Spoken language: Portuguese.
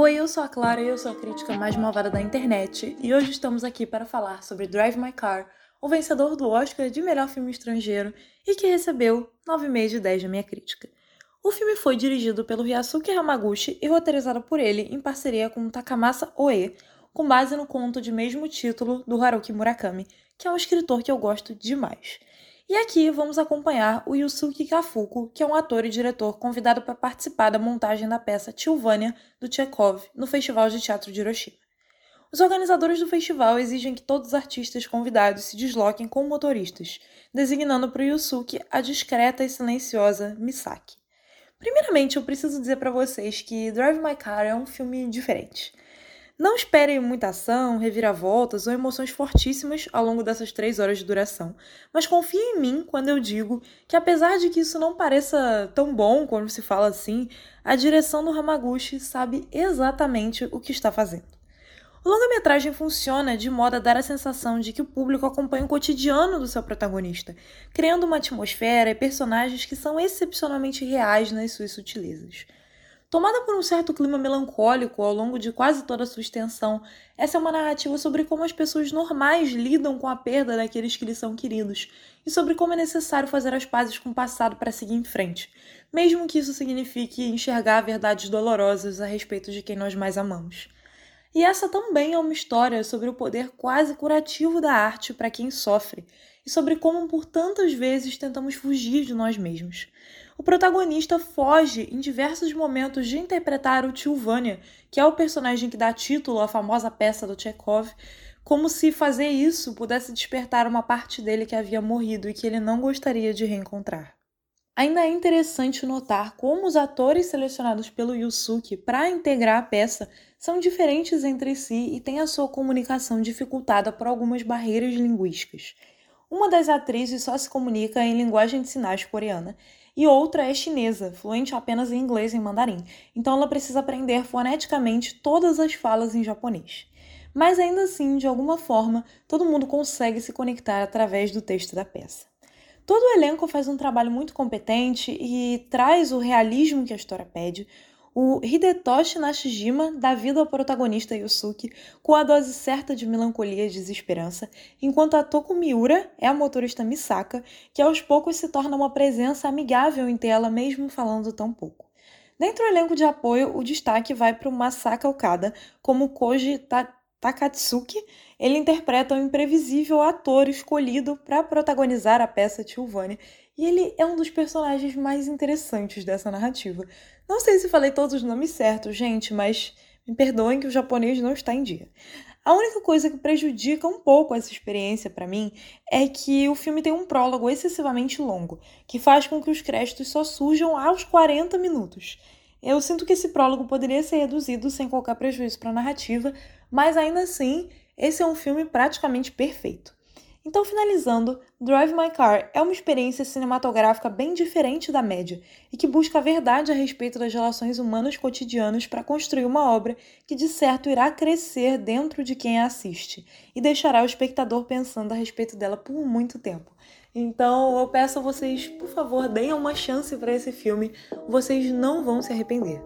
Oi, eu sou a Clara e eu sou a crítica mais malvada da internet, e hoje estamos aqui para falar sobre Drive My Car, o vencedor do Oscar de melhor filme estrangeiro e que recebeu 9,5 de 10 da minha crítica. O filme foi dirigido pelo Ryasuke Hamaguchi e roteirizado por ele em parceria com Takamasa Oe, com base no conto de mesmo título do Haruki Murakami, que é um escritor que eu gosto demais. E aqui vamos acompanhar o Yusuke Kafuku, que é um ator e diretor convidado para participar da montagem da peça Tilvânia do Chekhov no Festival de Teatro de Hiroshima. Os organizadores do festival exigem que todos os artistas convidados se desloquem com motoristas, designando para o Yusuke a discreta e silenciosa Misaki. Primeiramente, eu preciso dizer para vocês que Drive My Car é um filme diferente. Não esperem muita ação, reviravoltas ou emoções fortíssimas ao longo dessas três horas de duração, mas confiem em mim quando eu digo que, apesar de que isso não pareça tão bom quando se fala assim, a direção do Hamaguchi sabe exatamente o que está fazendo. O longa-metragem funciona de modo a dar a sensação de que o público acompanha o cotidiano do seu protagonista, criando uma atmosfera e personagens que são excepcionalmente reais nas suas sutilezas. Tomada por um certo clima melancólico ao longo de quase toda a sua extensão, essa é uma narrativa sobre como as pessoas normais lidam com a perda daqueles que lhes são queridos e sobre como é necessário fazer as pazes com o passado para seguir em frente, mesmo que isso signifique enxergar verdades dolorosas a respeito de quem nós mais amamos. E essa também é uma história sobre o poder quase curativo da arte para quem sofre e sobre como por tantas vezes tentamos fugir de nós mesmos o protagonista foge em diversos momentos de interpretar o tio Vânia, que é o personagem que dá título à famosa peça do Chekhov, como se fazer isso pudesse despertar uma parte dele que havia morrido e que ele não gostaria de reencontrar. Ainda é interessante notar como os atores selecionados pelo Yusuke para integrar a peça são diferentes entre si e têm a sua comunicação dificultada por algumas barreiras linguísticas. Uma das atrizes só se comunica em linguagem de sinais coreana e outra é chinesa, fluente apenas em inglês e mandarim, então ela precisa aprender foneticamente todas as falas em japonês. Mas ainda assim, de alguma forma, todo mundo consegue se conectar através do texto da peça. Todo o elenco faz um trabalho muito competente e traz o realismo que a história pede, o Hidetoshi Nashijima dá vida ao protagonista Yusuke com a dose certa de melancolia e desesperança, enquanto a Toko Miura é a motorista Misaka, que aos poucos se torna uma presença amigável em tela, mesmo falando tão pouco. Dentro do elenco de apoio, o destaque vai para o Masaka Okada como Koji Takatsuki. Ele interpreta o imprevisível ator escolhido para protagonizar a peça Tilvânia e ele é um dos personagens mais interessantes dessa narrativa. Não sei se falei todos os nomes certos, gente, mas me perdoem que o japonês não está em dia. A única coisa que prejudica um pouco essa experiência para mim é que o filme tem um prólogo excessivamente longo, que faz com que os créditos só surjam aos 40 minutos. Eu sinto que esse prólogo poderia ser reduzido sem qualquer prejuízo para a narrativa, mas ainda assim, esse é um filme praticamente perfeito. Então, finalizando, Drive My Car é uma experiência cinematográfica bem diferente da média e que busca a verdade a respeito das relações humanas cotidianas para construir uma obra que de certo irá crescer dentro de quem a assiste e deixará o espectador pensando a respeito dela por muito tempo. Então, eu peço a vocês, por favor, deem uma chance para esse filme, vocês não vão se arrepender.